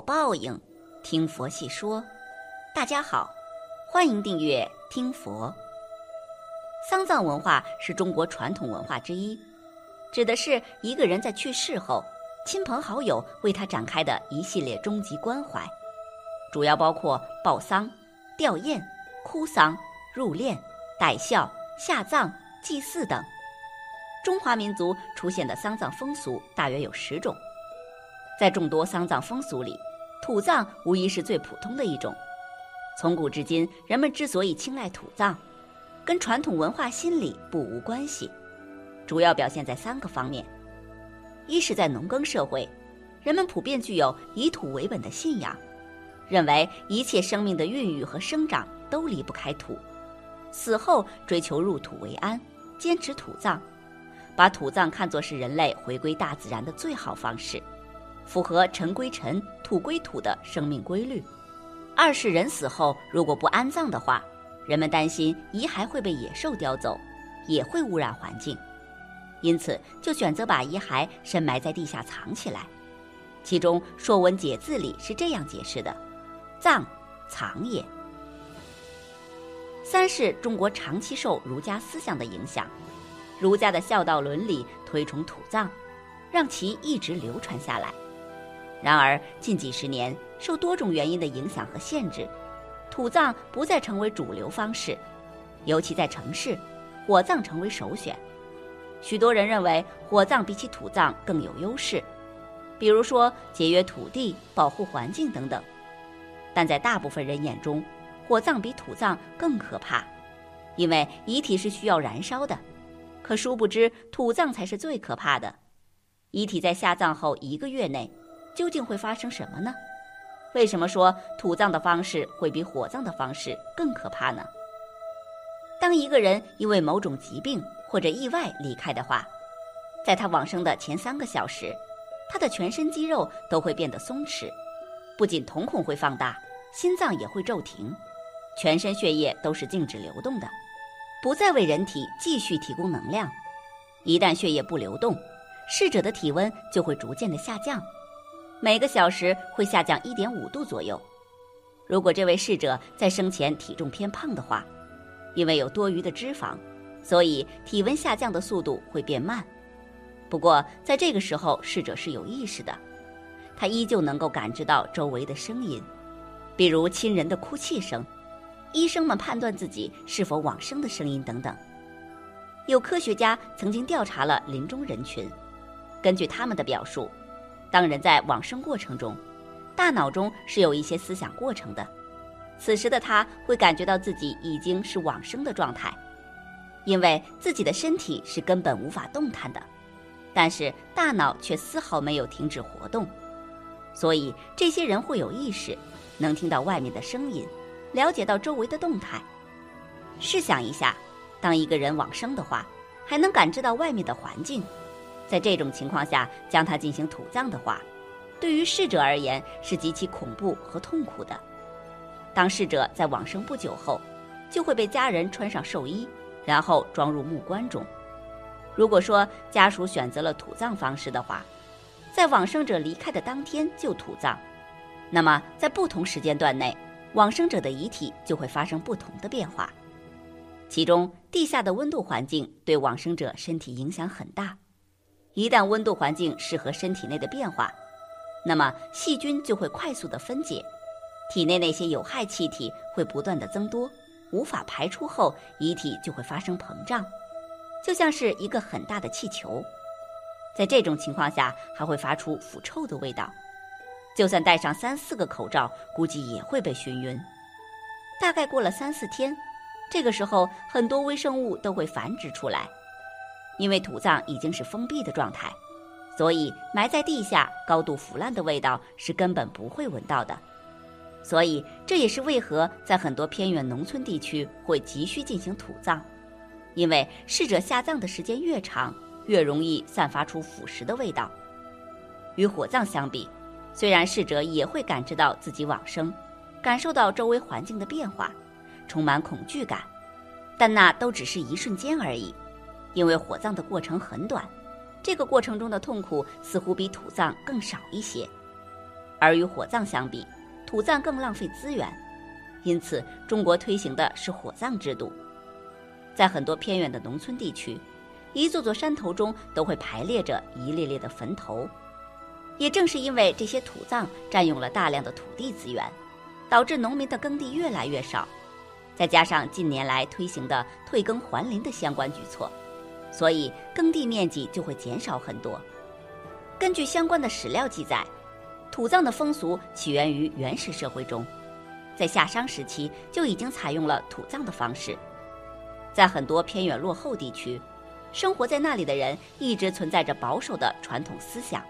报应，听佛细说。大家好，欢迎订阅听佛。丧葬文化是中国传统文化之一，指的是一个人在去世后，亲朋好友为他展开的一系列终极关怀，主要包括报丧、吊唁、哭丧、入殓、戴孝、下葬、祭祀等。中华民族出现的丧葬风俗大约有十种。在众多丧葬风俗里，土葬无疑是最普通的一种。从古至今，人们之所以青睐土葬，跟传统文化心理不无关系，主要表现在三个方面：一是，在农耕社会，人们普遍具有以土为本的信仰，认为一切生命的孕育和生长都离不开土，死后追求入土为安，坚持土葬，把土葬看作是人类回归大自然的最好方式。符合尘归尘、土归土的生命规律。二是人死后如果不安葬的话，人们担心遗骸会被野兽叼走，也会污染环境，因此就选择把遗骸深埋在地下藏起来。其中《说文解字》里是这样解释的：“葬，藏也。”三是中国长期受儒家思想的影响，儒家的孝道伦理推崇土葬，让其一直流传下来。然而，近几十年受多种原因的影响和限制，土葬不再成为主流方式，尤其在城市，火葬成为首选。许多人认为火葬比起土葬更有优势，比如说节约土地、保护环境等等。但在大部分人眼中，火葬比土葬更可怕，因为遗体是需要燃烧的。可殊不知，土葬才是最可怕的。遗体在下葬后一个月内。究竟会发生什么呢？为什么说土葬的方式会比火葬的方式更可怕呢？当一个人因为某种疾病或者意外离开的话，在他往生的前三个小时，他的全身肌肉都会变得松弛，不仅瞳孔会放大，心脏也会骤停，全身血液都是静止流动的，不再为人体继续提供能量。一旦血液不流动，逝者的体温就会逐渐的下降。每个小时会下降一点五度左右。如果这位逝者在生前体重偏胖的话，因为有多余的脂肪，所以体温下降的速度会变慢。不过在这个时候，逝者是有意识的，他依旧能够感知到周围的声音，比如亲人的哭泣声、医生们判断自己是否往生的声音等等。有科学家曾经调查了临终人群，根据他们的表述。当人在往生过程中，大脑中是有一些思想过程的，此时的他会感觉到自己已经是往生的状态，因为自己的身体是根本无法动弹的，但是大脑却丝毫没有停止活动，所以这些人会有意识，能听到外面的声音，了解到周围的动态。试想一下，当一个人往生的话，还能感知到外面的环境。在这种情况下，将它进行土葬的话，对于逝者而言是极其恐怖和痛苦的。当逝者在往生不久后，就会被家人穿上寿衣，然后装入木棺中。如果说家属选择了土葬方式的话，在往生者离开的当天就土葬，那么在不同时间段内，往生者的遗体就会发生不同的变化。其中，地下的温度环境对往生者身体影响很大。一旦温度环境适合身体内的变化，那么细菌就会快速的分解，体内那些有害气体会不断的增多，无法排出后，遗体就会发生膨胀，就像是一个很大的气球。在这种情况下，还会发出腐臭的味道，就算戴上三四个口罩，估计也会被熏晕。大概过了三四天，这个时候很多微生物都会繁殖出来。因为土葬已经是封闭的状态，所以埋在地下、高度腐烂的味道是根本不会闻到的。所以这也是为何在很多偏远农村地区会急需进行土葬，因为逝者下葬的时间越长，越容易散发出腐蚀的味道。与火葬相比，虽然逝者也会感知到自己往生，感受到周围环境的变化，充满恐惧感，但那都只是一瞬间而已。因为火葬的过程很短，这个过程中的痛苦似乎比土葬更少一些。而与火葬相比，土葬更浪费资源，因此中国推行的是火葬制度。在很多偏远的农村地区，一座座山头中都会排列着一列列的坟头。也正是因为这些土葬占用了大量的土地资源，导致农民的耕地越来越少。再加上近年来推行的退耕还林的相关举措，所以耕地面积就会减少很多。根据相关的史料记载，土葬的风俗起源于原始社会中，在夏商时期就已经采用了土葬的方式。在很多偏远落后地区，生活在那里的人一直存在着保守的传统思想。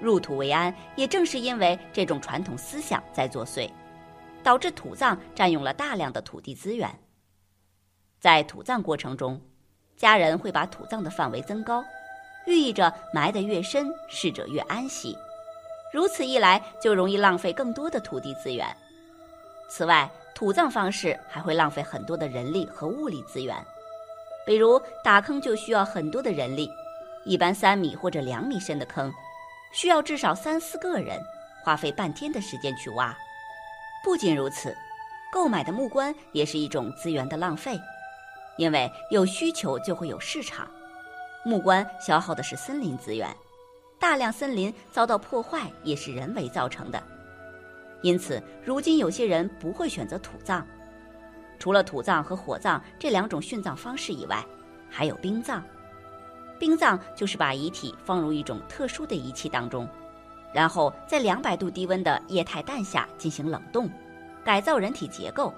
入土为安，也正是因为这种传统思想在作祟，导致土葬占用了大量的土地资源。在土葬过程中，家人会把土葬的范围增高，寓意着埋得越深，逝者越安息。如此一来，就容易浪费更多的土地资源。此外，土葬方式还会浪费很多的人力和物力资源，比如打坑就需要很多的人力，一般三米或者两米深的坑。需要至少三四个人，花费半天的时间去挖。不仅如此，购买的木棺也是一种资源的浪费，因为有需求就会有市场。木棺消耗的是森林资源，大量森林遭到破坏也是人为造成的。因此，如今有些人不会选择土葬。除了土葬和火葬这两种殉葬方式以外，还有冰葬。冰葬就是把遗体放入一种特殊的仪器当中，然后在两百度低温的液态氮下进行冷冻，改造人体结构，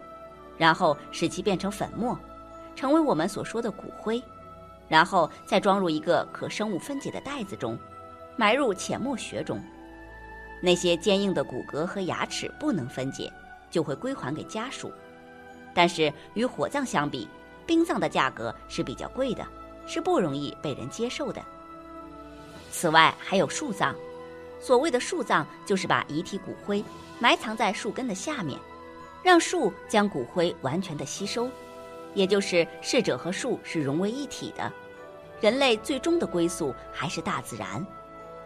然后使其变成粉末，成为我们所说的骨灰，然后再装入一个可生物分解的袋子中，埋入浅漠穴中。那些坚硬的骨骼和牙齿不能分解，就会归还给家属。但是与火葬相比，冰葬的价格是比较贵的。是不容易被人接受的。此外，还有树葬。所谓的树葬，就是把遗体骨灰埋藏在树根的下面，让树将骨灰完全的吸收，也就是逝者和树是融为一体的。人类最终的归宿还是大自然。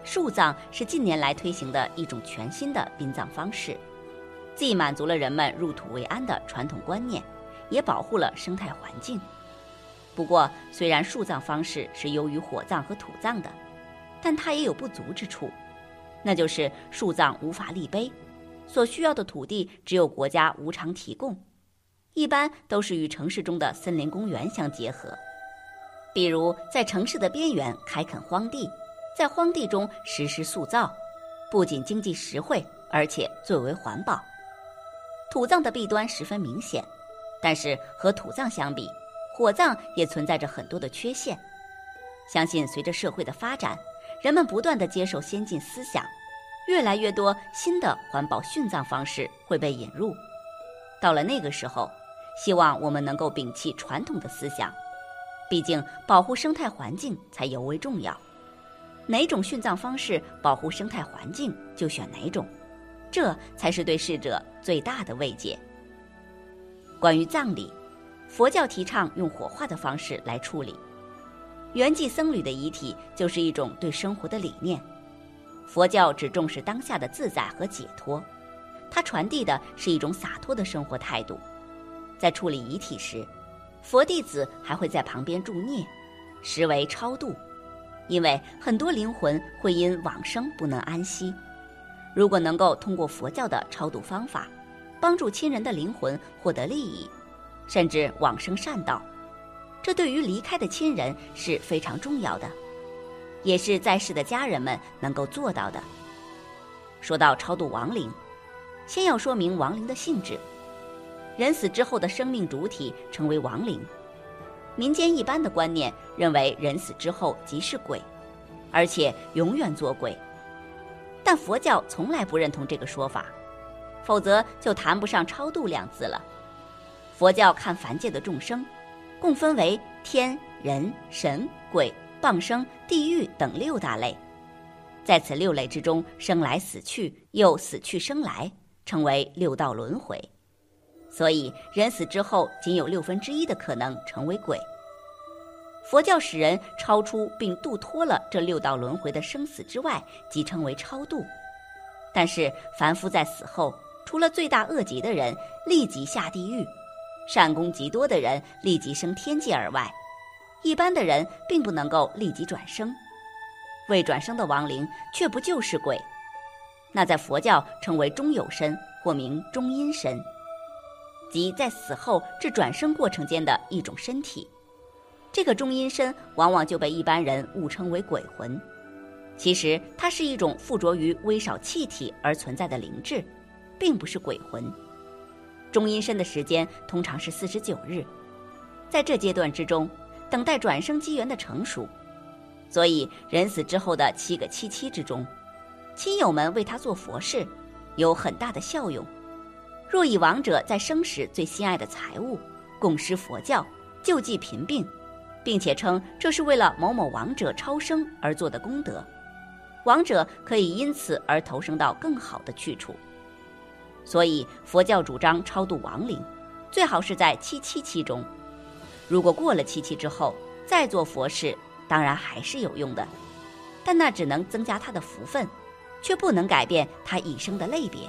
树葬是近年来推行的一种全新的殡葬方式，既满足了人们入土为安的传统观念，也保护了生态环境。不过，虽然树葬方式是优于火葬和土葬的，但它也有不足之处，那就是树葬无法立碑，所需要的土地只有国家无偿提供，一般都是与城市中的森林公园相结合，比如在城市的边缘开垦荒地，在荒地中实施塑造，不仅经济实惠，而且最为环保。土葬的弊端十分明显，但是和土葬相比，火葬也存在着很多的缺陷，相信随着社会的发展，人们不断的接受先进思想，越来越多新的环保殉葬方式会被引入。到了那个时候，希望我们能够摒弃传统的思想，毕竟保护生态环境才尤为重要。哪种殉葬方式保护生态环境，就选哪种，这才是对逝者最大的慰藉。关于葬礼。佛教提倡用火化的方式来处理，圆寂僧侣的遗体就是一种对生活的理念。佛教只重视当下的自在和解脱，它传递的是一种洒脱的生活态度。在处理遗体时，佛弟子还会在旁边助念，实为超度。因为很多灵魂会因往生不能安息，如果能够通过佛教的超度方法，帮助亲人的灵魂获得利益。甚至往生善道，这对于离开的亲人是非常重要的，也是在世的家人们能够做到的。说到超度亡灵，先要说明亡灵的性质。人死之后的生命主体成为亡灵，民间一般的观念认为人死之后即是鬼，而且永远做鬼。但佛教从来不认同这个说法，否则就谈不上超度两字了。佛教看凡界的众生，共分为天、人、神、鬼、傍生、地狱等六大类，在此六类之中，生来死去，又死去生来，称为六道轮回。所以，人死之后，仅有六分之一的可能成为鬼。佛教使人超出并度脱了这六道轮回的生死之外，即称为超度。但是凡夫在死后，除了罪大恶极的人立即下地狱，善功极多的人立即升天界而外，一般的人并不能够立即转生。未转生的亡灵却不就是鬼？那在佛教称为中有身，或名中阴身，即在死后至转生过程间的一种身体。这个中阴身往往就被一般人误称为鬼魂。其实它是一种附着于微少气体而存在的灵智，并不是鬼魂。中阴身的时间通常是四十九日，在这阶段之中，等待转生机缘的成熟。所以人死之后的七个七七之中，亲友们为他做佛事，有很大的效用。若以亡者在生时最心爱的财物供施佛教，救济贫病，并且称这是为了某某亡者超生而做的功德。亡者可以因此而投生到更好的去处，所以佛教主张超度亡灵，最好是在七七七中。如果过了七七之后再做佛事，当然还是有用的，但那只能增加他的福分，却不能改变他一生的类别。